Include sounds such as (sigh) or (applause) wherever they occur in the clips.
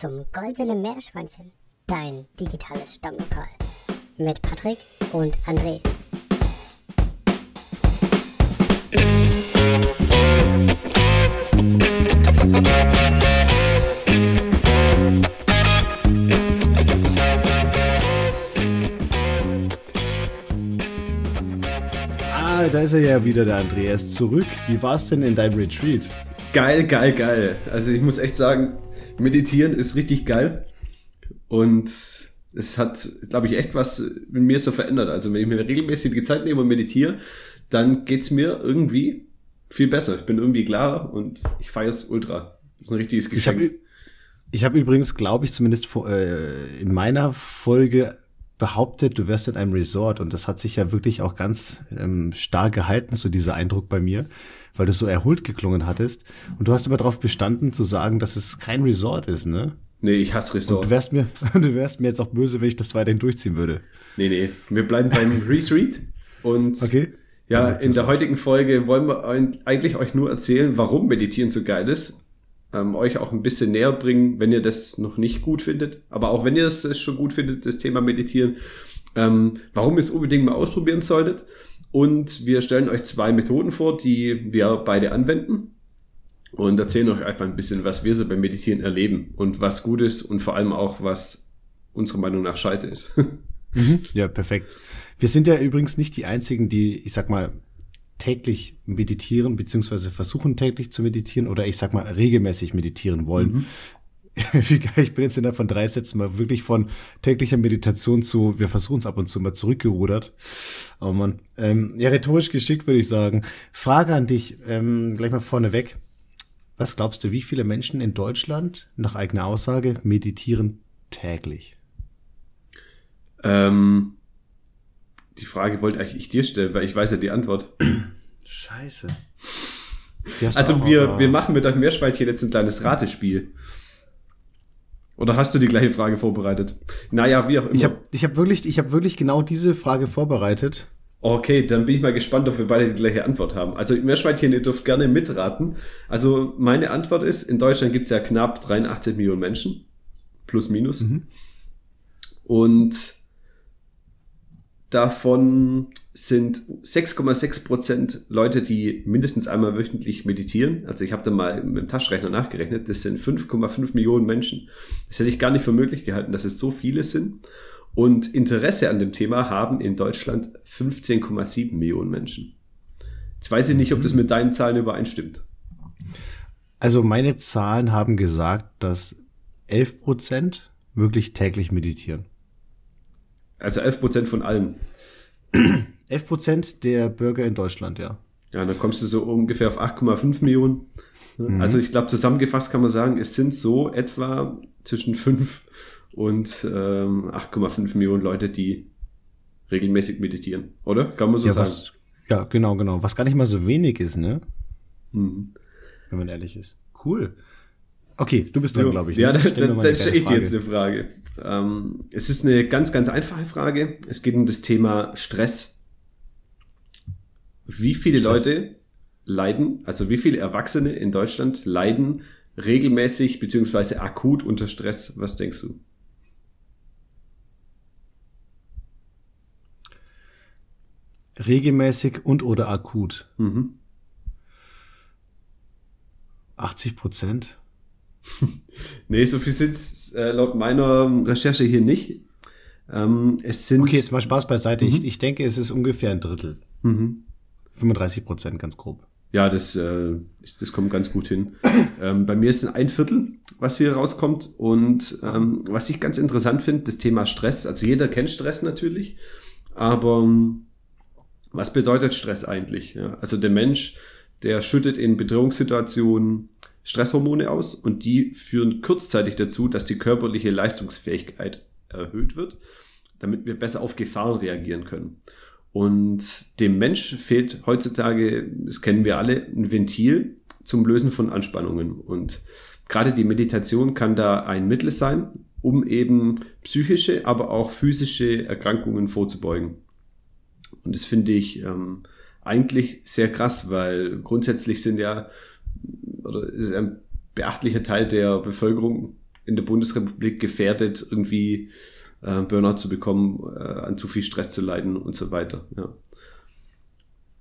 zum Goldenen Meerschweinchen, dein digitales Stammlokal. Mit Patrick und André. Ah, da ist er ja wieder, der André. Er ist zurück. Wie war es denn in deinem Retreat? Geil, geil, geil. Also ich muss echt sagen, meditieren ist richtig geil. Und es hat, glaube ich, echt was mit mir so verändert. Also wenn ich mir regelmäßig die Zeit nehme und meditiere, dann geht's mir irgendwie viel besser. Ich bin irgendwie klarer und ich feiere es ultra. Das ist ein richtiges Geschenk. Ich habe hab übrigens, glaube ich, zumindest äh, in meiner Folge behauptet, du wärst in einem Resort und das hat sich ja wirklich auch ganz ähm, stark gehalten, so dieser Eindruck bei mir, weil du so erholt geklungen hattest. Und du hast aber darauf bestanden zu sagen, dass es kein Resort ist, ne? Nee, ich hasse Resort. Und du wärst mir, (laughs) du wärst mir jetzt auch böse, wenn ich das weiterhin durchziehen würde. Nee, nee. Wir bleiben beim (laughs) Retreat und okay. ja, in der heutigen Folge wollen wir eigentlich euch nur erzählen, warum Meditieren so geil ist ähm, euch auch ein bisschen näher bringen, wenn ihr das noch nicht gut findet. Aber auch wenn ihr es schon gut findet, das Thema Meditieren, ähm, warum ihr es unbedingt mal ausprobieren solltet. Und wir stellen euch zwei Methoden vor, die wir beide anwenden und erzählen euch einfach ein bisschen, was wir so beim Meditieren erleben und was gut ist und vor allem auch, was unserer Meinung nach scheiße ist. (laughs) Mhm. Ja, perfekt. Wir sind ja übrigens nicht die einzigen, die, ich sag mal, täglich meditieren, beziehungsweise versuchen täglich zu meditieren oder ich sag mal regelmäßig meditieren wollen. Mhm. (laughs) Wie geil, ich bin jetzt innerhalb von drei Sätzen mal wirklich von täglicher Meditation zu, wir versuchen es ab und zu mal zurückgerudert. Oh man, ähm, ja, rhetorisch geschickt würde ich sagen. Frage an dich, ähm, gleich mal vorneweg. Was glaubst du, wie viele Menschen in Deutschland, nach eigener Aussage, meditieren täglich? Ähm, die Frage wollte eigentlich ich dir stellen, weil ich weiß ja die Antwort. Scheiße. Also wir, wir machen mit euch Meerschweinchen jetzt ein kleines Ratespiel. Oder hast du die gleiche Frage vorbereitet? Naja, wie auch immer. Ich habe ich hab wirklich, ich hab wirklich genau diese Frage vorbereitet. Okay, dann bin ich mal gespannt, ob wir beide die gleiche Antwort haben. Also Meerschweinchen, ihr dürft gerne mitraten. Also meine Antwort ist, in Deutschland gibt es ja knapp 83 Millionen Menschen. Plus, minus. Mhm. Und Davon sind 6,6 Prozent Leute, die mindestens einmal wöchentlich meditieren. Also ich habe da mal mit dem Taschenrechner nachgerechnet. Das sind 5,5 Millionen Menschen. Das hätte ich gar nicht für möglich gehalten, dass es so viele sind. Und Interesse an dem Thema haben in Deutschland 15,7 Millionen Menschen. Jetzt weiß ich nicht, ob das mit deinen Zahlen übereinstimmt. Also meine Zahlen haben gesagt, dass 11 Prozent wirklich täglich meditieren. Also 11 Prozent von allen. 11 Prozent der Bürger in Deutschland, ja. Ja, dann kommst du so ungefähr auf 8,5 Millionen. Mhm. Also ich glaube, zusammengefasst kann man sagen, es sind so etwa zwischen 5 und ähm, 8,5 Millionen Leute, die regelmäßig meditieren, oder? Kann man so ja, sagen. Was, ja, genau, genau. Was gar nicht mal so wenig ist, ne? Mhm. Wenn man ehrlich ist. Cool. Okay, du bist dran, glaube ich. Ja, ne? dann, dann stelle ich dir jetzt eine Frage. Ähm, es ist eine ganz, ganz einfache Frage. Es geht um das Thema Stress. Wie viele. Leute leiden, also wie viele Erwachsene in Deutschland leiden regelmäßig beziehungsweise akut unter Stress? Was denkst du? Regelmäßig und oder akut. Mhm. 80 Prozent. (laughs) nee, so viel sind es äh, laut meiner Recherche hier nicht. Ähm, es sind. Okay, jetzt mal Spaß beiseite. Mhm. Ich, ich denke, es ist ungefähr ein Drittel. Mhm. 35 Prozent, ganz grob. Ja, das, äh, das kommt ganz gut hin. (laughs) ähm, bei mir ist es ein Viertel, was hier rauskommt. Und ähm, was ich ganz interessant finde, das Thema Stress. Also jeder kennt Stress natürlich. Aber ähm, was bedeutet Stress eigentlich? Ja, also der Mensch, der schüttet in Bedrohungssituationen Stresshormone aus und die führen kurzzeitig dazu, dass die körperliche Leistungsfähigkeit erhöht wird, damit wir besser auf Gefahren reagieren können. Und dem Mensch fehlt heutzutage, das kennen wir alle, ein Ventil zum Lösen von Anspannungen. Und gerade die Meditation kann da ein Mittel sein, um eben psychische, aber auch physische Erkrankungen vorzubeugen. Und das finde ich ähm, eigentlich sehr krass, weil grundsätzlich sind ja oder ist ein beachtlicher Teil der Bevölkerung in der Bundesrepublik gefährdet, irgendwie äh, Burnout zu bekommen, äh, an zu viel Stress zu leiden und so weiter. Ja.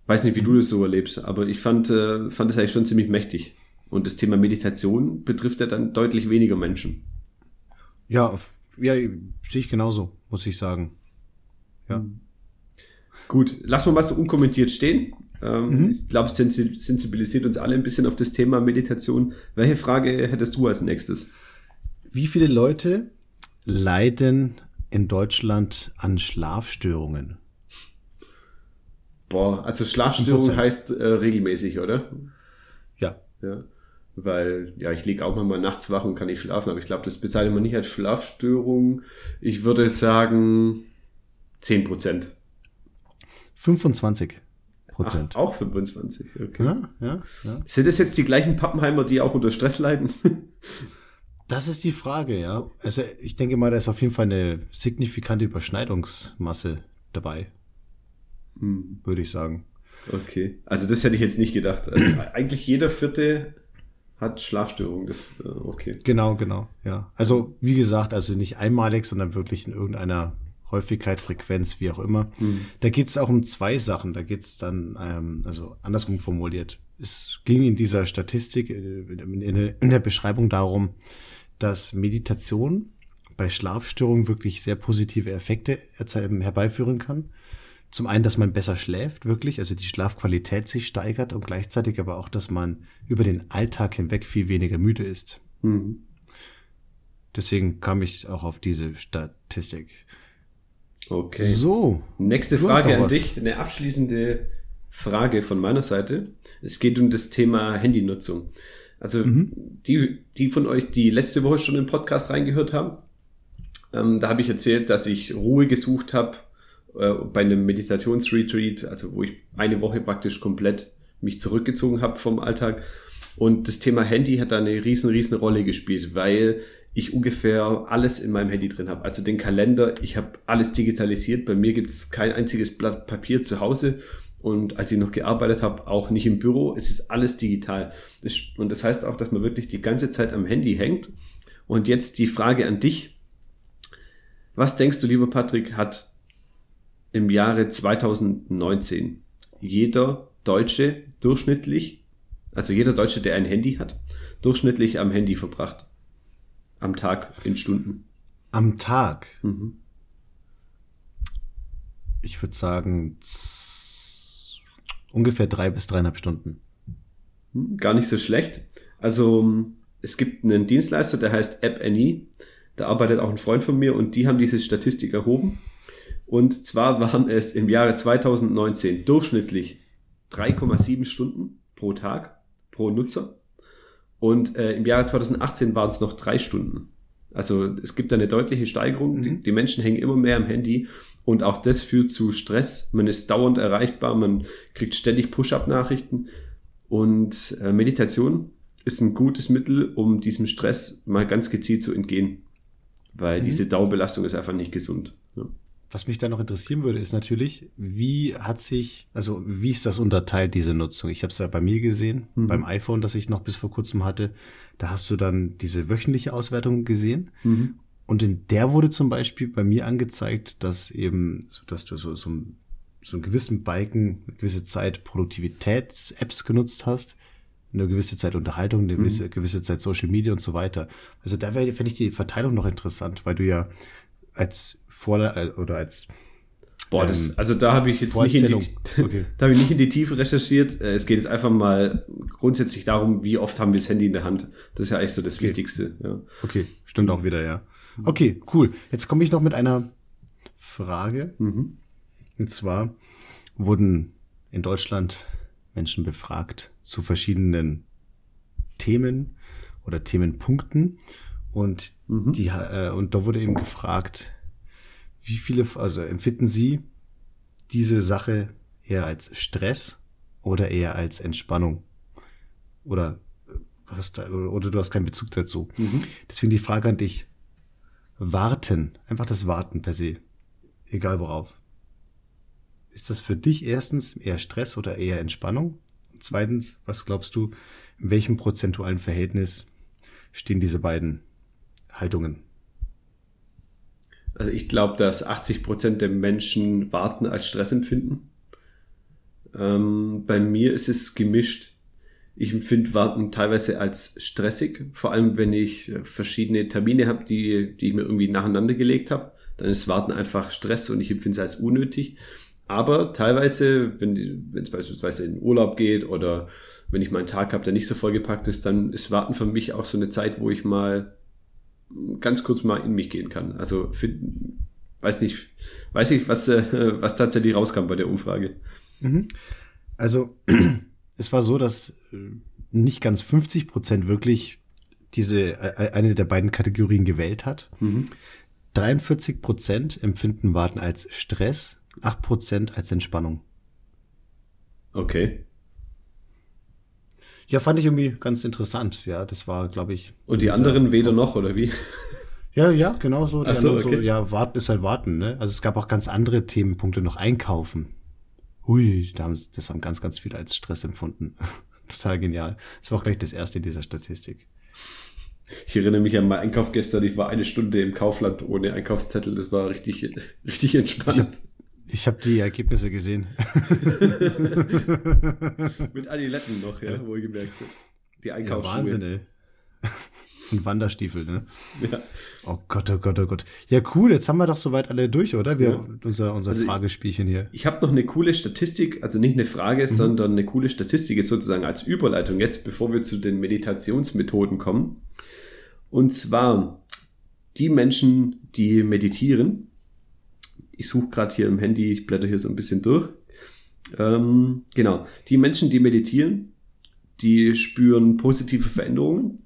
Weiß nicht, wie du das so erlebst, aber ich fand, äh, fand es eigentlich schon ziemlich mächtig. Und das Thema Meditation betrifft ja dann deutlich weniger Menschen. Ja, ja, sehe ich genauso, muss ich sagen. Ja. Gut, lassen wir mal so unkommentiert stehen. Ähm, mhm. Ich glaube, es sensibilisiert uns alle ein bisschen auf das Thema Meditation. Welche Frage hättest du als nächstes? Wie viele Leute leiden in Deutschland an Schlafstörungen? Boah, also Schlafstörung heißt äh, regelmäßig, oder? Ja. Ja. Weil, ja, ich liege auch mal nachts wach und kann nicht schlafen, aber ich glaube, das bezeichnet man nicht als Schlafstörung. Ich würde sagen 10 Prozent. 25 Prozent. auch 25, okay. Ja, ja, ja. Sind das jetzt die gleichen Pappenheimer, die auch unter Stress leiden? Das ist die Frage, ja. Also ich denke mal, da ist auf jeden Fall eine signifikante Überschneidungsmasse dabei. Hm. Würde ich sagen. Okay. Also das hätte ich jetzt nicht gedacht. Also (clears throat) eigentlich jeder vierte hat Schlafstörungen. Das, äh, okay. Genau, genau, ja. Also wie gesagt, also nicht einmalig, sondern wirklich in irgendeiner Häufigkeit, Frequenz, wie auch immer. Mhm. Da geht es auch um zwei Sachen. Da geht es dann, ähm, also andersrum formuliert. Es ging in dieser Statistik, äh, in der Beschreibung darum, dass Meditation bei Schlafstörungen wirklich sehr positive Effekte herbeiführen kann. Zum einen, dass man besser schläft, wirklich, also die Schlafqualität sich steigert und gleichzeitig aber auch, dass man über den Alltag hinweg viel weniger müde ist. Mhm. Deswegen kam ich auch auf diese Statistik. Okay. So. Nächste Frage an dich, eine abschließende Frage von meiner Seite. Es geht um das Thema Handynutzung. Also mhm. die, die von euch, die letzte Woche schon im Podcast reingehört haben, ähm, da habe ich erzählt, dass ich Ruhe gesucht habe äh, bei einem Meditationsretreat, also wo ich eine Woche praktisch komplett mich zurückgezogen habe vom Alltag. Und das Thema Handy hat da eine riesen, riesen Rolle gespielt, weil ich ungefähr alles in meinem Handy drin habe. Also den Kalender, ich habe alles digitalisiert. Bei mir gibt es kein einziges Blatt Papier zu Hause und als ich noch gearbeitet habe, auch nicht im Büro. Es ist alles digital. Und das heißt auch, dass man wirklich die ganze Zeit am Handy hängt. Und jetzt die Frage an dich. Was denkst du, lieber Patrick, hat im Jahre 2019 jeder Deutsche durchschnittlich, also jeder Deutsche, der ein Handy hat, durchschnittlich am Handy verbracht? Am Tag in Stunden. Am Tag? Mhm. Ich würde sagen, ungefähr drei bis dreieinhalb Stunden. Hm, gar nicht so schlecht. Also es gibt einen Dienstleister, der heißt App Any. Da arbeitet auch ein Freund von mir und die haben diese Statistik erhoben. Und zwar waren es im Jahre 2019 durchschnittlich 3,7 Stunden pro Tag pro Nutzer. Und äh, im Jahre 2018 waren es noch drei Stunden. Also es gibt eine deutliche Steigerung. Mhm. Die, die, Menschen hängen immer mehr am Handy und auch das führt zu Stress. Man ist dauernd erreichbar, man kriegt ständig Push-up-Nachrichten. Und äh, Meditation ist ein gutes Mittel, um diesem Stress mal ganz gezielt zu entgehen. Weil mhm. diese Dauerbelastung ist einfach nicht gesund. Ja. Was mich da noch interessieren würde, ist natürlich, wie hat sich, also wie ist das unterteilt, diese Nutzung? Ich habe es ja bei mir gesehen, mhm. beim iPhone, das ich noch bis vor kurzem hatte. Da hast du dann diese wöchentliche Auswertung gesehen. Mhm. Und in der wurde zum Beispiel bei mir angezeigt, dass eben, dass du so, so, so einen gewissen Balken, eine gewisse Zeit Produktivitäts-Apps genutzt hast, eine gewisse Zeit Unterhaltung, eine gewisse, mhm. gewisse Zeit Social Media und so weiter. Also da wäre, fände ich die Verteilung noch interessant, weil du ja als Vor- äh, oder als Boah, das, ähm, also da habe ich jetzt nicht in die, (laughs) okay. da habe ich nicht in die Tiefe recherchiert. Äh, es geht jetzt einfach mal grundsätzlich darum, wie oft haben wir das Handy in der Hand. Das ist ja eigentlich so das okay. Wichtigste. Ja. Okay, stimmt auch wieder, ja. Okay, cool. Jetzt komme ich noch mit einer Frage. Mhm. Und zwar wurden in Deutschland Menschen befragt zu verschiedenen Themen oder Themenpunkten. Und mhm. die, äh, und da wurde eben gefragt, wie viele, also empfinden Sie diese Sache eher als Stress oder eher als Entspannung? Oder äh, hast, oder du hast keinen Bezug dazu. Mhm. Deswegen die Frage an dich. Warten, einfach das Warten per se, egal worauf. Ist das für dich erstens eher Stress oder eher Entspannung? Und zweitens, was glaubst du, in welchem prozentualen Verhältnis stehen diese beiden Haltungen? Also ich glaube, dass 80 Prozent der Menschen Warten als Stress empfinden. Ähm, bei mir ist es gemischt. Ich empfinde Warten teilweise als stressig, vor allem wenn ich äh, verschiedene Termine habe, die, die ich mir irgendwie nacheinander gelegt habe. Dann ist Warten einfach Stress und ich empfinde es als unnötig. Aber teilweise, wenn es beispielsweise in Urlaub geht oder wenn ich mal einen Tag habe, der nicht so vollgepackt ist, dann ist Warten für mich auch so eine Zeit, wo ich mal ganz kurz mal in mich gehen kann. Also find, weiß nicht, weiß nicht, was, äh, was tatsächlich rauskam bei der Umfrage. Mhm. Also (clears throat) es war so, dass äh, nicht ganz 50 Prozent wirklich diese äh, eine der beiden Kategorien gewählt hat. Mhm. 43 Prozent empfinden Warten als Stress 8% als Entspannung. Okay. Ja, fand ich irgendwie ganz interessant. Ja, das war, glaube ich. Und die anderen weder noch, oder wie? Ja, ja, genau so. Ach so, okay. so. Ja, warten ist halt warten, ne? Also es gab auch ganz andere Themenpunkte noch einkaufen. Hui, da haben, das haben ganz, ganz viele als Stress empfunden. (laughs) Total genial. Das war auch gleich das erste in dieser Statistik. Ich erinnere mich an meinen Einkauf gestern. Ich war eine Stunde im Kaufland ohne Einkaufszettel. Das war richtig, richtig entspannt. Ich habe die Ergebnisse gesehen. (laughs) Mit Adiletten noch, ja, wohlgemerkt. Die Einkaufsschuhe. Ja, Wahnsinn, ey. (laughs) Und Wanderstiefel, ne? Ja. Oh Gott, oh Gott, oh Gott. Ja, cool, jetzt haben wir doch soweit alle durch, oder? Wir, ja. Unser, unser also Fragespielchen hier. Ich, ich habe noch eine coole Statistik, also nicht eine Frage, mhm. sondern eine coole Statistik jetzt sozusagen als Überleitung jetzt, bevor wir zu den Meditationsmethoden kommen. Und zwar die Menschen, die meditieren, ich suche gerade hier im Handy, ich blätter hier so ein bisschen durch. Ähm, genau, die Menschen, die meditieren, die spüren positive Veränderungen,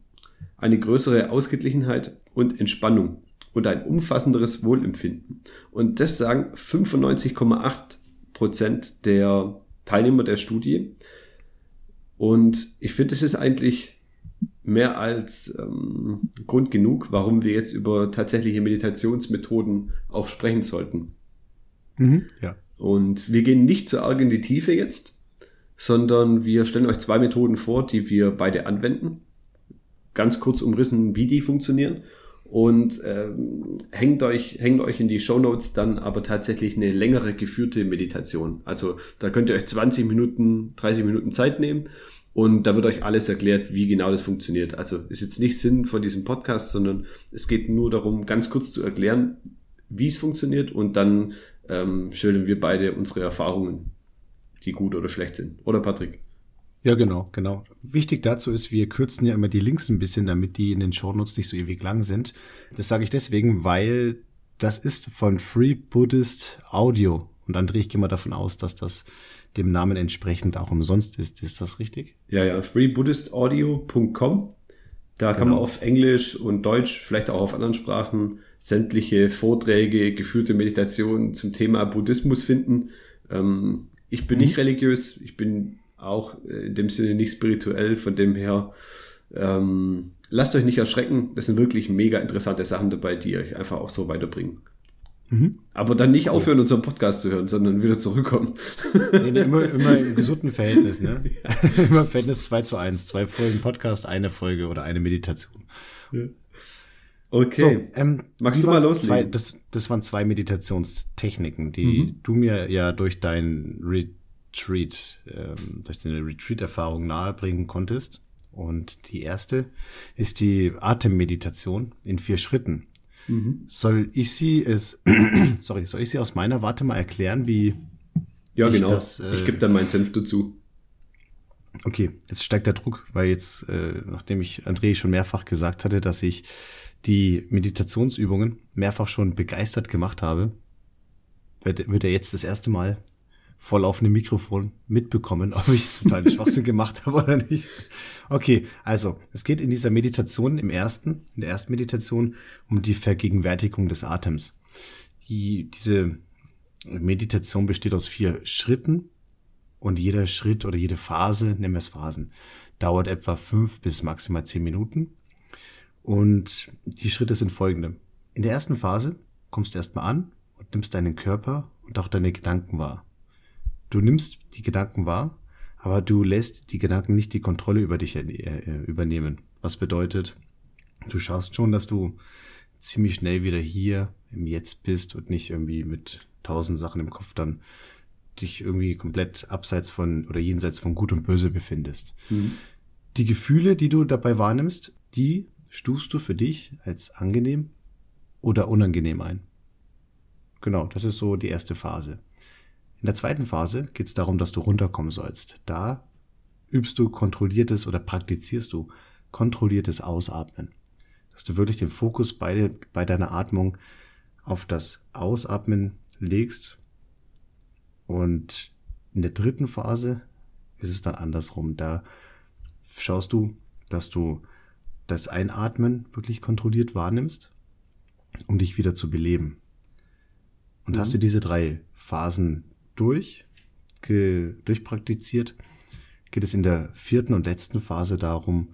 eine größere Ausgeglichenheit und Entspannung und ein umfassenderes Wohlempfinden. Und das sagen 95,8 Prozent der Teilnehmer der Studie. Und ich finde, es ist eigentlich mehr als ähm, Grund genug, warum wir jetzt über tatsächliche Meditationsmethoden auch sprechen sollten. Mhm, ja. Und wir gehen nicht so arg in die Tiefe jetzt, sondern wir stellen euch zwei Methoden vor, die wir beide anwenden. Ganz kurz umrissen, wie die funktionieren. Und ähm, hängt, euch, hängt euch in die Show Notes dann aber tatsächlich eine längere geführte Meditation. Also da könnt ihr euch 20 Minuten, 30 Minuten Zeit nehmen und da wird euch alles erklärt, wie genau das funktioniert. Also ist jetzt nicht Sinn von diesem Podcast, sondern es geht nur darum, ganz kurz zu erklären, wie es funktioniert und dann ähm, schildern wir beide unsere Erfahrungen, die gut oder schlecht sind. Oder Patrick? Ja, genau, genau. Wichtig dazu ist, wir kürzen ja immer die Links ein bisschen, damit die in den Shownotes nicht so ewig lang sind. Das sage ich deswegen, weil das ist von Free Buddhist Audio. Und André, ich gehe mal davon aus, dass das dem Namen entsprechend auch umsonst ist. Ist das richtig? Ja, ja, freebuddhistaudio.com. Da genau. kann man genau. auf Englisch und Deutsch, vielleicht auch auf anderen Sprachen, sämtliche Vorträge, geführte Meditationen zum Thema Buddhismus finden. Ähm, ich bin mhm. nicht religiös, ich bin auch äh, in dem Sinne nicht spirituell, von dem her ähm, lasst euch nicht erschrecken. Das sind wirklich mega interessante Sachen dabei, die euch einfach auch so weiterbringen. Mhm. Aber dann nicht aufhören, unseren Podcast zu hören, sondern wieder zurückkommen. Nee, immer, immer (laughs) im gesunden Verhältnis, ne? Ja. (laughs) immer im Verhältnis 2 zu 1. Zwei Folgen Podcast, eine Folge oder eine Meditation. Ja. Okay. So, ähm, Magst du mal loslegen? Zwei, das, das waren zwei Meditationstechniken, die mhm. du mir ja durch dein Retreat, ähm, durch deine Retreat-Erfahrung nahebringen konntest. Und die erste ist die Atemmeditation in vier Schritten. Mhm. Soll ich sie es, (clears throat) sorry, soll ich sie aus meiner Warte mal erklären, wie ja, ich genau. Das, äh, ich gebe dann meinen Senf dazu. Okay, jetzt steigt der Druck, weil jetzt, äh, nachdem ich André schon mehrfach gesagt hatte, dass ich die Meditationsübungen mehrfach schon begeistert gemacht habe, wird, wird er jetzt das erste Mal vor laufendem Mikrofon mitbekommen, ob ich total (laughs) Schwachsinn gemacht habe oder nicht. Okay, also es geht in dieser Meditation im ersten, in der ersten Meditation um die Vergegenwärtigung des Atems. Die, diese Meditation besteht aus vier Schritten und jeder Schritt oder jede Phase, nennen wir es Phasen, dauert etwa fünf bis maximal zehn Minuten. Und die Schritte sind folgende. In der ersten Phase kommst du erstmal an und nimmst deinen Körper und auch deine Gedanken wahr. Du nimmst die Gedanken wahr, aber du lässt die Gedanken nicht die Kontrolle über dich äh, übernehmen. Was bedeutet, du schaust schon, dass du ziemlich schnell wieder hier im Jetzt bist und nicht irgendwie mit tausend Sachen im Kopf dann dich irgendwie komplett abseits von oder jenseits von Gut und Böse befindest. Mhm. Die Gefühle, die du dabei wahrnimmst, die stufst du für dich als angenehm oder unangenehm ein. Genau, das ist so die erste Phase. In der zweiten Phase geht es darum, dass du runterkommen sollst. Da übst du kontrolliertes oder praktizierst du kontrolliertes Ausatmen. Dass du wirklich den Fokus bei, bei deiner Atmung auf das Ausatmen legst. Und in der dritten Phase ist es dann andersrum. Da schaust du, dass du das Einatmen wirklich kontrolliert wahrnimmst, um dich wieder zu beleben. Und mhm. hast du diese drei Phasen durch, durchpraktiziert, geht es in der vierten und letzten Phase darum,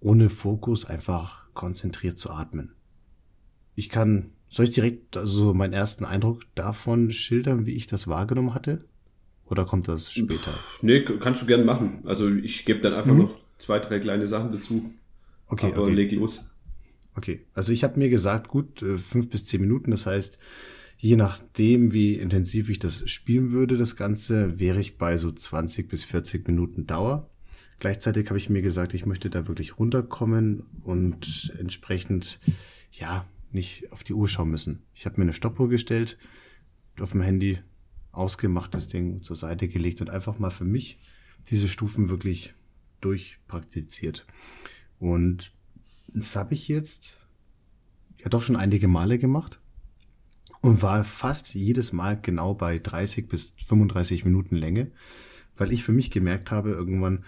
ohne Fokus einfach konzentriert zu atmen. Ich kann, soll ich direkt also meinen ersten Eindruck davon schildern, wie ich das wahrgenommen hatte? Oder kommt das später? Nee, kannst du gerne machen. Also ich gebe dann einfach mhm. noch zwei, drei kleine Sachen dazu. Okay, aber okay. leg los. Okay, also ich habe mir gesagt, gut, äh, fünf bis zehn Minuten, das heißt, je nachdem, wie intensiv ich das spielen würde, das Ganze, wäre ich bei so 20 bis 40 Minuten Dauer. Gleichzeitig habe ich mir gesagt, ich möchte da wirklich runterkommen und entsprechend, ja, nicht auf die Uhr schauen müssen. Ich habe mir eine Stoppuhr gestellt, auf dem Handy ausgemacht, das Ding zur Seite gelegt und einfach mal für mich diese Stufen wirklich durchpraktiziert. Und das habe ich jetzt ja doch schon einige Male gemacht und war fast jedes Mal genau bei 30 bis 35 Minuten Länge, weil ich für mich gemerkt habe, irgendwann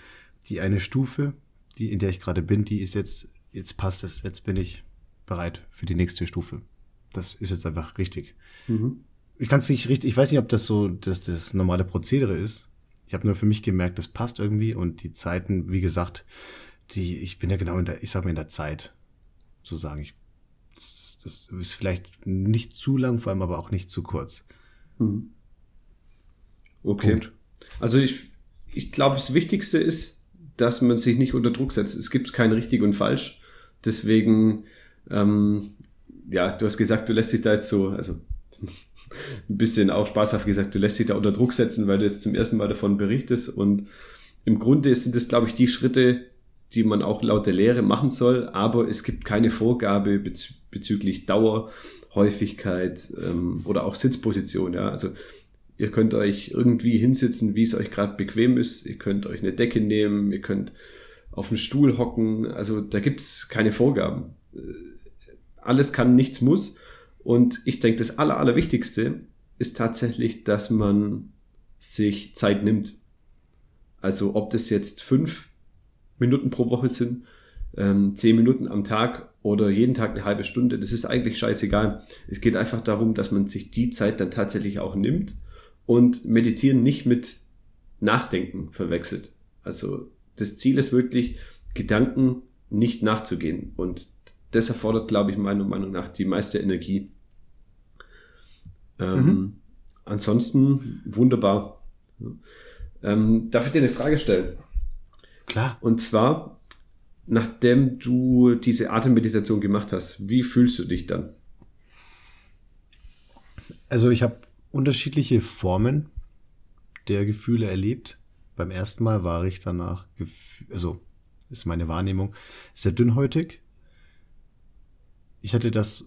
die eine Stufe, die in der ich gerade bin, die ist jetzt, jetzt passt es, jetzt bin ich bereit für die nächste Stufe. Das ist jetzt einfach richtig. Mhm. Ich kann es nicht richtig, ich weiß nicht, ob das so das, das normale Prozedere ist. Ich habe nur für mich gemerkt, das passt irgendwie und die Zeiten, wie gesagt, die, ich bin ja genau in der, ich sag mal in der Zeit, so sagen ich das, das ist vielleicht nicht zu lang, vor allem aber auch nicht zu kurz. Mhm. Okay. Punkt. Also ich, ich glaube, das Wichtigste ist, dass man sich nicht unter Druck setzt. Es gibt kein richtig und falsch. Deswegen, ähm, ja, du hast gesagt, du lässt dich da jetzt so, also (laughs) ein bisschen auch spaßhaft gesagt, du lässt dich da unter Druck setzen, weil du jetzt zum ersten Mal davon berichtest. Und im Grunde sind das, glaube ich, die Schritte, die man auch laut der Lehre machen soll, aber es gibt keine Vorgabe bezü bezüglich Dauer, Häufigkeit ähm, oder auch Sitzposition. Ja? Also ihr könnt euch irgendwie hinsitzen, wie es euch gerade bequem ist. Ihr könnt euch eine Decke nehmen, ihr könnt auf einen Stuhl hocken. Also da gibt's keine Vorgaben. Äh, alles kann, nichts muss. Und ich denke, das Aller, Allerwichtigste ist tatsächlich, dass man sich Zeit nimmt. Also ob das jetzt fünf Minuten pro Woche sind, ähm, zehn Minuten am Tag oder jeden Tag eine halbe Stunde, das ist eigentlich scheißegal. Es geht einfach darum, dass man sich die Zeit dann tatsächlich auch nimmt und meditieren nicht mit Nachdenken verwechselt. Also das Ziel ist wirklich, Gedanken nicht nachzugehen. Und das erfordert, glaube ich, meiner Meinung nach die meiste Energie. Ähm, mhm. Ansonsten wunderbar. Ähm, darf ich dir eine Frage stellen? Klar. Und zwar, nachdem du diese Atemmeditation gemacht hast, wie fühlst du dich dann? Also ich habe unterschiedliche Formen der Gefühle erlebt. Beim ersten Mal war ich danach, also ist meine Wahrnehmung, sehr dünnhäutig. Ich hatte das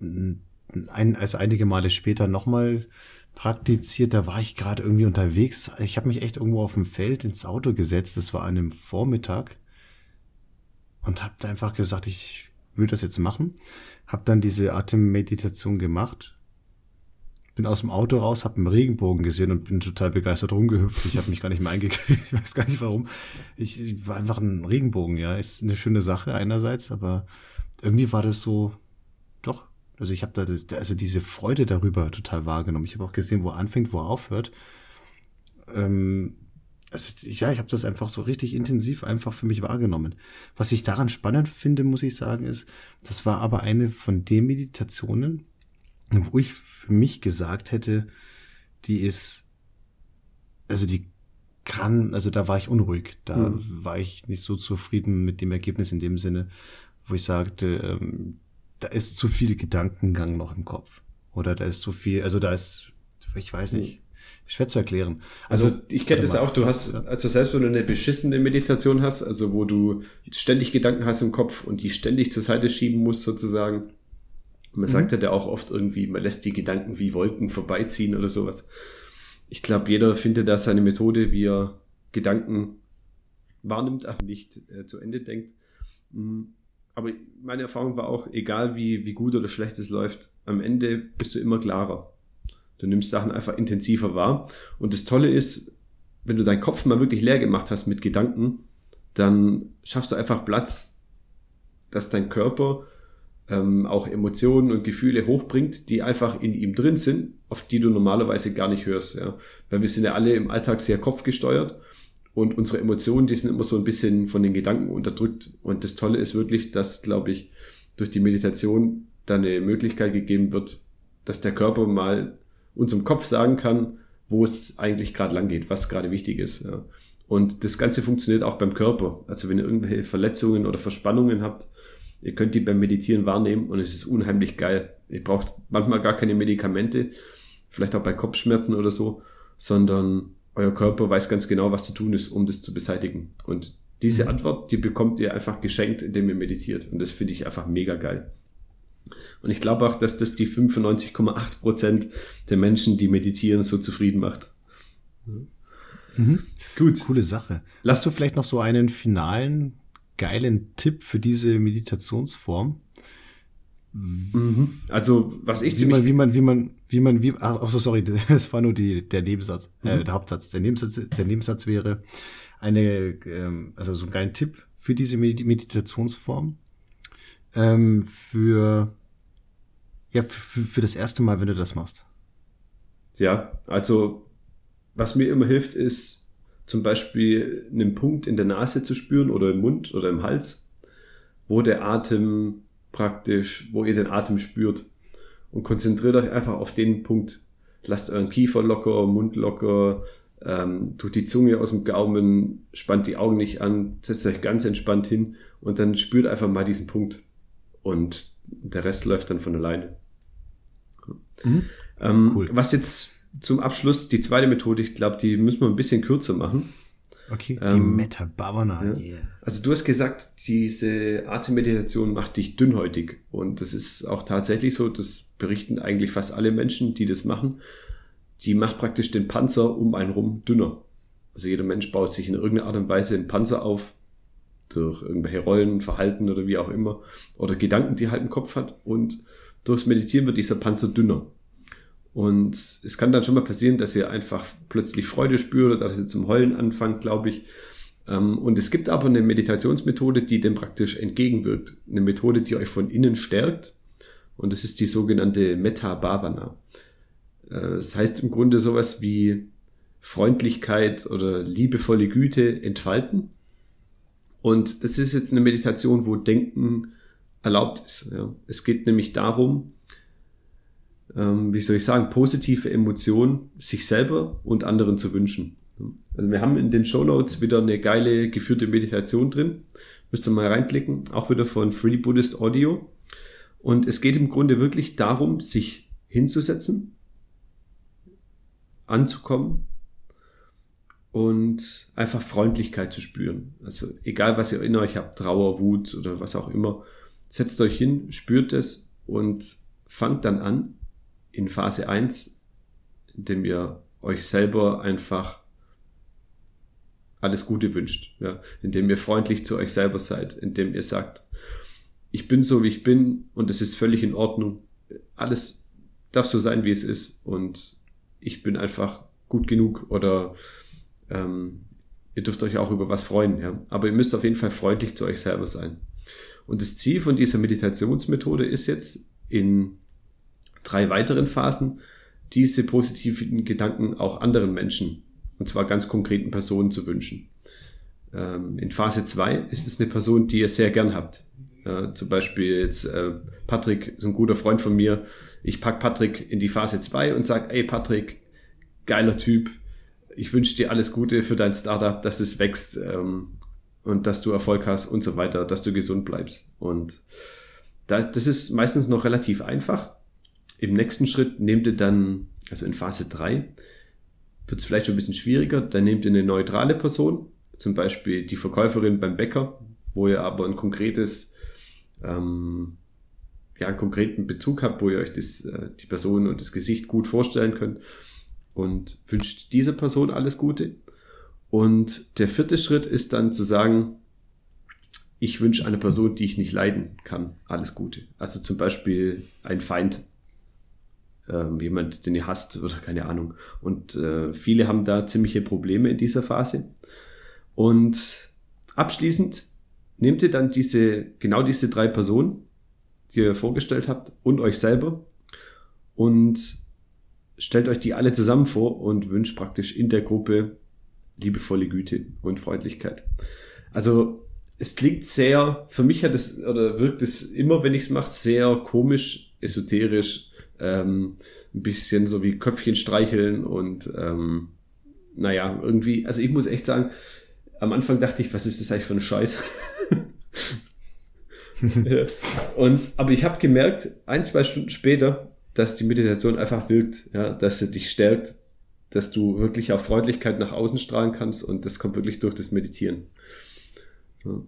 ein, also einige Male später nochmal praktiziert. Da war ich gerade irgendwie unterwegs. Ich habe mich echt irgendwo auf dem Feld ins Auto gesetzt. Das war an einem Vormittag. Und habe da einfach gesagt, ich will das jetzt machen. Habe dann diese Atemmeditation gemacht. Bin aus dem Auto raus, habe einen Regenbogen gesehen und bin total begeistert rumgehüpft. Ich habe mich gar nicht mehr eingekriegt. (laughs) Ich weiß gar nicht warum. Ich, ich war einfach ein Regenbogen, ja. Ist eine schöne Sache einerseits, aber irgendwie war das so, doch, also ich habe da das, also diese Freude darüber total wahrgenommen. Ich habe auch gesehen, wo er anfängt, wo er aufhört. Ähm, also ja, ich habe das einfach so richtig intensiv einfach für mich wahrgenommen. Was ich daran spannend finde, muss ich sagen, ist, das war aber eine von den Meditationen, wo ich für mich gesagt hätte, die ist, also die kann, also da war ich unruhig. Da mhm. war ich nicht so zufrieden mit dem Ergebnis in dem Sinne, wo ich sagte, ähm, da ist zu viel Gedankengang noch im Kopf. Oder da ist zu viel, also da ist, ich weiß nicht, schwer zu erklären. Also, also ich kenne das auch, du hast, also selbst wenn du eine beschissene Meditation hast, also wo du ständig Gedanken hast im Kopf und die ständig zur Seite schieben musst sozusagen, man mhm. sagt ja auch oft irgendwie, man lässt die Gedanken wie Wolken vorbeiziehen oder sowas. Ich glaube, jeder findet da seine Methode, wie er Gedanken wahrnimmt, aber nicht äh, zu Ende denkt. Mhm. Aber meine Erfahrung war auch, egal wie, wie gut oder schlecht es läuft, am Ende bist du immer klarer. Du nimmst Sachen einfach intensiver wahr. Und das Tolle ist, wenn du deinen Kopf mal wirklich leer gemacht hast mit Gedanken, dann schaffst du einfach Platz, dass dein Körper ähm, auch Emotionen und Gefühle hochbringt, die einfach in ihm drin sind, auf die du normalerweise gar nicht hörst. Ja? Weil wir sind ja alle im Alltag sehr kopfgesteuert und unsere Emotionen, die sind immer so ein bisschen von den Gedanken unterdrückt. Und das Tolle ist wirklich, dass, glaube ich, durch die Meditation da eine Möglichkeit gegeben wird, dass der Körper mal unserem Kopf sagen kann, wo es eigentlich gerade lang geht, was gerade wichtig ist. Ja. Und das Ganze funktioniert auch beim Körper. Also wenn ihr irgendwelche Verletzungen oder Verspannungen habt, ihr könnt die beim Meditieren wahrnehmen und es ist unheimlich geil. Ihr braucht manchmal gar keine Medikamente, vielleicht auch bei Kopfschmerzen oder so, sondern euer Körper weiß ganz genau, was zu tun ist, um das zu beseitigen. Und diese mhm. Antwort, die bekommt ihr einfach geschenkt, indem ihr meditiert. Und das finde ich einfach mega geil. Und ich glaube auch, dass das die 95,8 Prozent der Menschen, die meditieren, so zufrieden macht. Mhm. Gut. Coole Sache. Lass du vielleicht noch so einen finalen, geilen Tipp für diese Meditationsform? Mhm. Also, was ich wie man, wie man, wie man, wie man, wie, ach, so, sorry, (laughs) das war nur die, der Nebensatz, äh, mhm. äh, der Hauptsatz. Der Nebensatz, der Nebensatz wäre eine, ähm, also so einen geilen Tipp für diese Meditationsform, ähm, für, ja, für, für das erste Mal, wenn du das machst. Ja, also, was mir immer hilft, ist zum Beispiel einen Punkt in der Nase zu spüren oder im Mund oder im Hals, wo der Atem praktisch, wo ihr den Atem spürt. Und konzentriert euch einfach auf den Punkt. Lasst euren Kiefer locker, Mund locker, ähm, tut die Zunge aus dem Gaumen, spannt die Augen nicht an, setzt euch ganz entspannt hin und dann spürt einfach mal diesen Punkt. Und der Rest läuft dann von alleine. Mhm. Ähm, cool. Was jetzt zum Abschluss die zweite Methode, ich glaube, die müssen wir ein bisschen kürzer machen. Okay, die ähm, Meta Bhavana. Ja. Yeah. Also du hast gesagt, diese Atemmeditation macht dich dünnhäutig. Und das ist auch tatsächlich so, das berichten eigentlich fast alle Menschen, die das machen. Die macht praktisch den Panzer um einen rum dünner. Also jeder Mensch baut sich in irgendeiner Art und Weise einen Panzer auf, durch irgendwelche Rollen, Verhalten oder wie auch immer, oder Gedanken, die er halt im Kopf hat. Und durchs Meditieren wird dieser Panzer dünner. Und es kann dann schon mal passieren, dass ihr einfach plötzlich Freude spürt oder dass ihr zum Heulen anfangt, glaube ich. Ähm, und es gibt aber eine Meditationsmethode, die dem praktisch entgegenwirkt. Eine Methode, die euch von innen stärkt. Und das ist die sogenannte Metta Bhavana. Äh, das heißt im Grunde sowas wie Freundlichkeit oder liebevolle Güte entfalten. Und das ist jetzt eine Meditation, wo Denken erlaubt ist. Es geht nämlich darum, ähm, wie soll ich sagen, positive Emotionen sich selber und anderen zu wünschen. Also wir haben in den Show Notes wieder eine geile geführte Meditation drin. Müsst ihr mal reinklicken, auch wieder von Free Buddhist Audio. Und es geht im Grunde wirklich darum, sich hinzusetzen, anzukommen und einfach Freundlichkeit zu spüren. Also egal, was ihr in euch habt, Trauer, Wut oder was auch immer, setzt euch hin, spürt es und fangt dann an, in Phase 1, indem ihr euch selber einfach alles Gute wünscht, ja, indem ihr freundlich zu euch selber seid, indem ihr sagt, ich bin so, wie ich bin und es ist völlig in Ordnung. Alles darf so sein, wie es ist und ich bin einfach gut genug oder ähm, ihr dürft euch auch über was freuen, ja. Aber ihr müsst auf jeden Fall freundlich zu euch selber sein. Und das Ziel von dieser Meditationsmethode ist jetzt in drei weiteren Phasen diese positiven Gedanken auch anderen Menschen, und zwar ganz konkreten Personen zu wünschen. Ähm, in Phase 2 ist es eine Person, die ihr sehr gern habt. Äh, zum Beispiel jetzt äh, Patrick ist ein guter Freund von mir. Ich pack Patrick in die Phase 2 und sag, ey Patrick, geiler Typ, ich wünsche dir alles Gute für dein Startup, dass es wächst ähm, und dass du Erfolg hast und so weiter, dass du gesund bleibst. Und das ist meistens noch relativ einfach. Im nächsten Schritt nehmt ihr dann, also in Phase 3, wird es vielleicht schon ein bisschen schwieriger. Dann nehmt ihr eine neutrale Person, zum Beispiel die Verkäuferin beim Bäcker, wo ihr aber ein konkretes, ähm, ja, einen konkreten Bezug habt, wo ihr euch das, äh, die Person und das Gesicht gut vorstellen könnt und wünscht dieser Person alles Gute. Und der vierte Schritt ist dann zu sagen, ich wünsche einer Person, die ich nicht leiden kann, alles Gute. Also zum Beispiel ein Feind, ähm, jemand, den ihr hasst oder (laughs) keine Ahnung. Und äh, viele haben da ziemliche Probleme in dieser Phase. Und abschließend nehmt ihr dann diese, genau diese drei Personen, die ihr vorgestellt habt, und euch selber und stellt euch die alle zusammen vor und wünscht praktisch in der Gruppe liebevolle Güte und Freundlichkeit. Also es klingt sehr, für mich hat es oder wirkt es immer, wenn ich es mache, sehr komisch, esoterisch, ähm, ein bisschen so wie Köpfchen streicheln und ähm, naja, irgendwie, also ich muss echt sagen, am Anfang dachte ich, was ist das eigentlich für ein Scheiß? (laughs) und aber ich habe gemerkt, ein, zwei Stunden später, dass die Meditation einfach wirkt, ja, dass sie dich stärkt, dass du wirklich auf Freundlichkeit nach außen strahlen kannst und das kommt wirklich durch das Meditieren. Ja.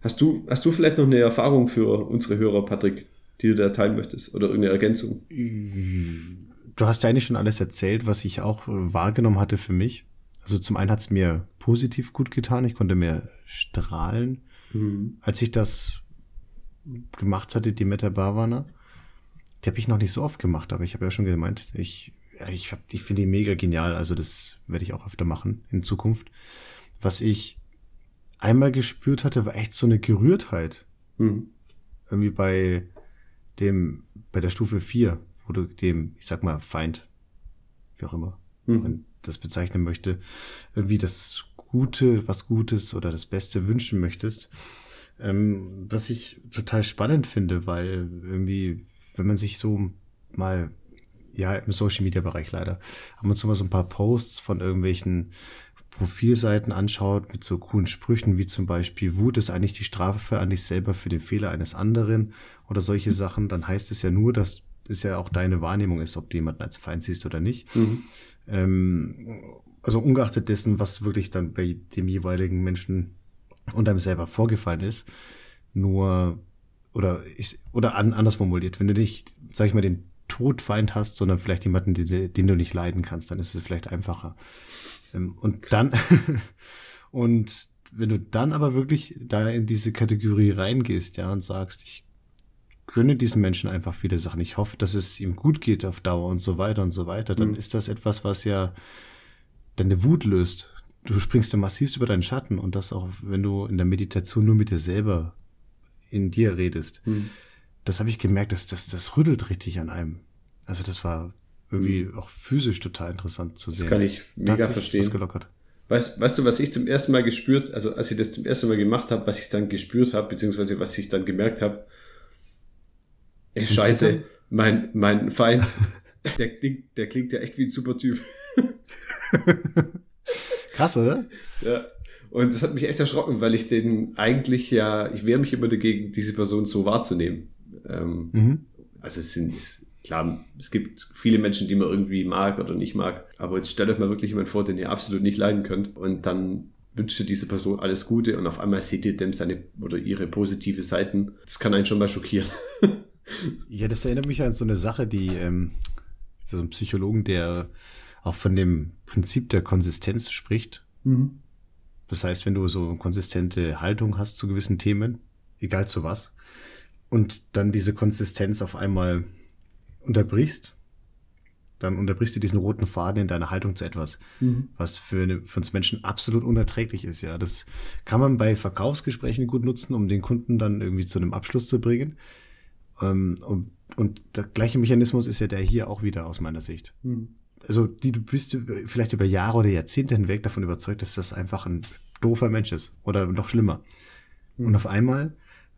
Hast du, hast du vielleicht noch eine Erfahrung für unsere Hörer, Patrick, die du da teilen möchtest oder irgendeine Ergänzung? Du hast ja eigentlich schon alles erzählt, was ich auch wahrgenommen hatte für mich. Also zum einen hat es mir positiv gut getan, ich konnte mehr strahlen, mhm. als ich das gemacht hatte, die Meta Bhavana. Die habe ich noch nicht so oft gemacht, aber ich habe ja schon gemeint, ich ich, hab, ich finde die mega genial. Also das werde ich auch öfter machen in Zukunft. Was ich einmal gespürt hatte, war echt so eine Gerührtheit. Mhm. Irgendwie bei dem, bei der Stufe 4, wo du dem, ich sag mal, Feind, wie auch immer, mhm. man das bezeichnen möchte, irgendwie das Gute, was Gutes oder das Beste wünschen möchtest. Ähm, was ich total spannend finde, weil irgendwie, wenn man sich so mal ja, im Social Media Bereich leider. Haben uns immer so ein paar Posts von irgendwelchen Profilseiten anschaut mit so coolen Sprüchen wie zum Beispiel Wut ist eigentlich die Strafe an dich selber für den Fehler eines anderen oder solche Sachen, dann heißt es ja nur, dass es ja auch deine Wahrnehmung ist, ob du jemanden als Feind siehst oder nicht. Mhm. Ähm, also ungeachtet dessen, was wirklich dann bei dem jeweiligen Menschen und einem selber vorgefallen ist, nur oder ich, oder an, anders formuliert, wenn du nicht, sag ich mal, den Todfeind hast, sondern vielleicht jemanden, den, den du nicht leiden kannst, dann ist es vielleicht einfacher. Ähm, und dann, (laughs) und wenn du dann aber wirklich da in diese Kategorie reingehst, ja, und sagst, ich gönne diesen Menschen einfach viele Sachen. Ich hoffe, dass es ihm gut geht auf Dauer und so weiter und so weiter. Dann mhm. ist das etwas, was ja deine Wut löst. Du springst ja massivst über deinen Schatten und das auch, wenn du in der Meditation nur mit dir selber in dir redest. Mhm das habe ich gemerkt, dass das, das rüttelt richtig an einem. Also das war irgendwie auch physisch total interessant zu sehen. Das kann ich mega verstehen. Weißt, weißt du, was ich zum ersten Mal gespürt, also als ich das zum ersten Mal gemacht habe, was ich dann gespürt habe, beziehungsweise was ich dann gemerkt habe, ey, scheiße, mein, mein Feind, (laughs) der klingt, der klingt ja echt wie ein super Typ. (laughs) Krass, oder? Ja. Und das hat mich echt erschrocken, weil ich den eigentlich ja, ich wehre mich immer dagegen, diese Person so wahrzunehmen. Ähm, mhm. Also es sind, klar, es gibt viele Menschen, die man irgendwie mag oder nicht mag. Aber jetzt stellt euch mal wirklich jemand vor, den ihr absolut nicht leiden könnt. Und dann wünscht ihr dieser Person alles Gute und auf einmal seht ihr dem seine oder ihre positive Seiten. Das kann einen schon mal schockieren. (laughs) ja, das erinnert mich an so eine Sache, die ähm, so ein Psychologen, der auch von dem Prinzip der Konsistenz spricht. Mhm. Das heißt, wenn du so eine konsistente Haltung hast zu gewissen Themen, egal zu was, und dann diese Konsistenz auf einmal unterbrichst, dann unterbrichst du diesen roten Faden in deiner Haltung zu etwas, mhm. was für, eine, für, uns Menschen absolut unerträglich ist. Ja, das kann man bei Verkaufsgesprächen gut nutzen, um den Kunden dann irgendwie zu einem Abschluss zu bringen. Ähm, und, und der gleiche Mechanismus ist ja der hier auch wieder aus meiner Sicht. Mhm. Also die, du bist vielleicht über Jahre oder Jahrzehnte hinweg davon überzeugt, dass das einfach ein doofer Mensch ist oder noch schlimmer. Mhm. Und auf einmal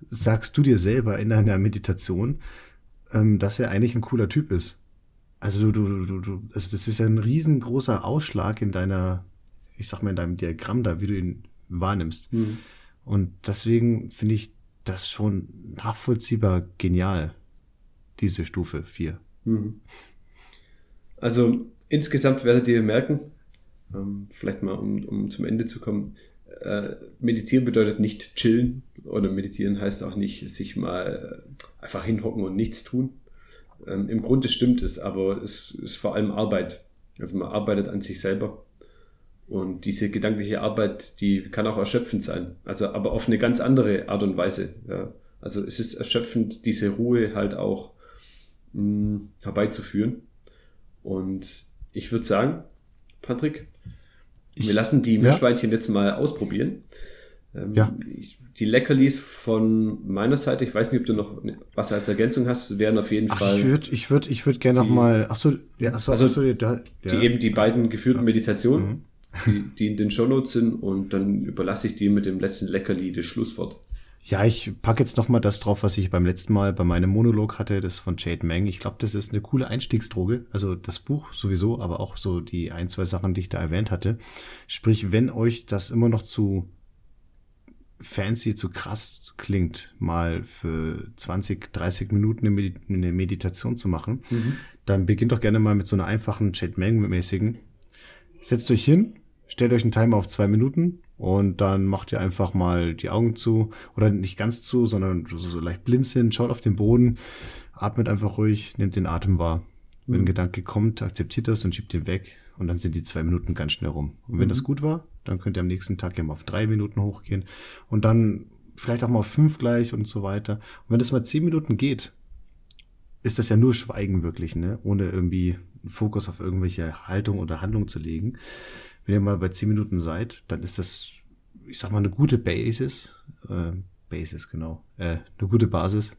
sagst du dir selber in deiner Meditation, ähm, dass er eigentlich ein cooler Typ ist. Also du, du, du, du, also das ist ein riesengroßer Ausschlag in deiner, ich sag mal, in deinem Diagramm da, wie du ihn wahrnimmst. Mhm. Und deswegen finde ich das schon nachvollziehbar genial, diese Stufe 4. Mhm. Also insgesamt werdet ihr merken, ähm, vielleicht mal um, um zum Ende zu kommen, äh, meditieren bedeutet nicht chillen oder meditieren heißt auch nicht sich mal einfach hinhocken und nichts tun. Ähm, Im Grunde stimmt es, aber es ist vor allem Arbeit. Also man arbeitet an sich selber. Und diese gedankliche Arbeit, die kann auch erschöpfend sein. Also aber auf eine ganz andere Art und Weise. Ja. Also es ist erschöpfend, diese Ruhe halt auch mh, herbeizuführen. Und ich würde sagen, Patrick, Ich- wir lassen die ja. Meerschweinchen jetzt mal ausprobieren. Ähm, Ja. ich, die Leckerlis von meiner Seite, ich weiß nicht, ob du noch was als Ergänzung hast, wären auf jeden Ach, Fall ich würde, ich würde, ich würde gerne noch Die- mal, ach so, ja, ach so, Also, ach so, da, die ja. eben die beiden geführten Meditationen, Mhm. die, die in den Shownotes sind und dann überlasse ich dir mit dem letzten Leckerli das Schlusswort. Ja, ich packe jetzt noch mal das drauf, was ich beim letzten Mal bei meinem Monolog hatte, das von Jade Meng. Ich glaube, das ist eine coole Einstiegsdroge. Also das Buch sowieso, aber auch so die ein, zwei Sachen, die ich da erwähnt hatte. Sprich, wenn euch das immer noch zu fancy, zu krass klingt, mal für 20, 30 Minuten eine, Medi eine Meditation zu machen, dann beginnt doch gerne mal mit so einer einfachen Jade Meng-mäßigen. Setzt euch hin, stellt euch einen Timer auf zwei Minuten und dann macht ihr einfach mal die Augen zu oder nicht ganz zu, sondern so, so leicht blinzeln, schaut auf den Boden, atmet einfach ruhig, nehmt den Atem wahr. Wenn ein Gedanke kommt, akzeptiert das und schiebt ihn weg und dann sind die zwei Minuten ganz schnell rum. Und wenn das gut war, dann könnt ihr am nächsten Tag ja mal auf drei Minuten hochgehen und dann vielleicht auch mal auf fünf gleich und so weiter. Und wenn das mal zehn Minuten geht, ist das ja nur Schweigen wirklich, ne? Ohne irgendwie einen Fokus auf irgendwelche Haltung oder Handlung zu legen. Wenn ihr mal bei 10 Minuten seid, dann ist das, ich sag mal, eine gute Basis, äh, Basis, genau, äh, eine gute Basis,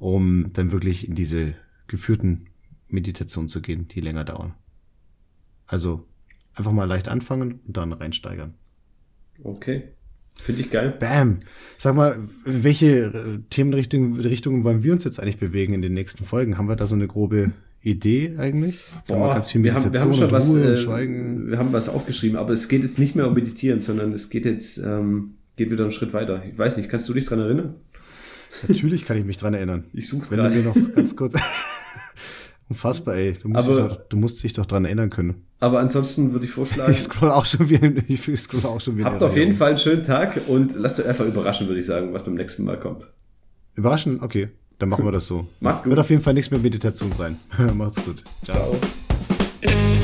um dann wirklich in diese geführten Meditationen zu gehen, die länger dauern. Also einfach mal leicht anfangen und dann reinsteigern. Okay. Finde ich geil. Bam. Sag mal, welche äh, Themenrichtungen Richtungen wollen wir uns jetzt eigentlich bewegen in den nächsten Folgen? Haben wir da so eine grobe Idee eigentlich? Mal, Boah, wir, haben, wir haben schon was, äh, wir haben was aufgeschrieben, aber es geht jetzt nicht mehr um Meditieren, sondern es geht jetzt, ähm, geht wieder einen Schritt weiter. Ich weiß nicht, kannst du dich dran erinnern? Natürlich kann ich mich dran erinnern. Ich such's Wenn du mir noch (laughs) ganz kurz. (laughs) Unfassbar, ey. Du musst, Aber- dich doch, du musst dich doch dran erinnern können. Aber ansonsten würde ich vorschlagen, Ich scroll auch schon wieder. (laughs) Ich scroll auch schon wieder. habt auf jeden Fall einen schönen Tag und lasst euch einfach überraschen, würde ich sagen, was beim nächsten Mal kommt. Überraschend? Okay. Dann machen wir das so. Macht's gut. Wird auf jeden Fall nichts mehr Meditation sein. (laughs) Macht's gut. Ciao. Ciao.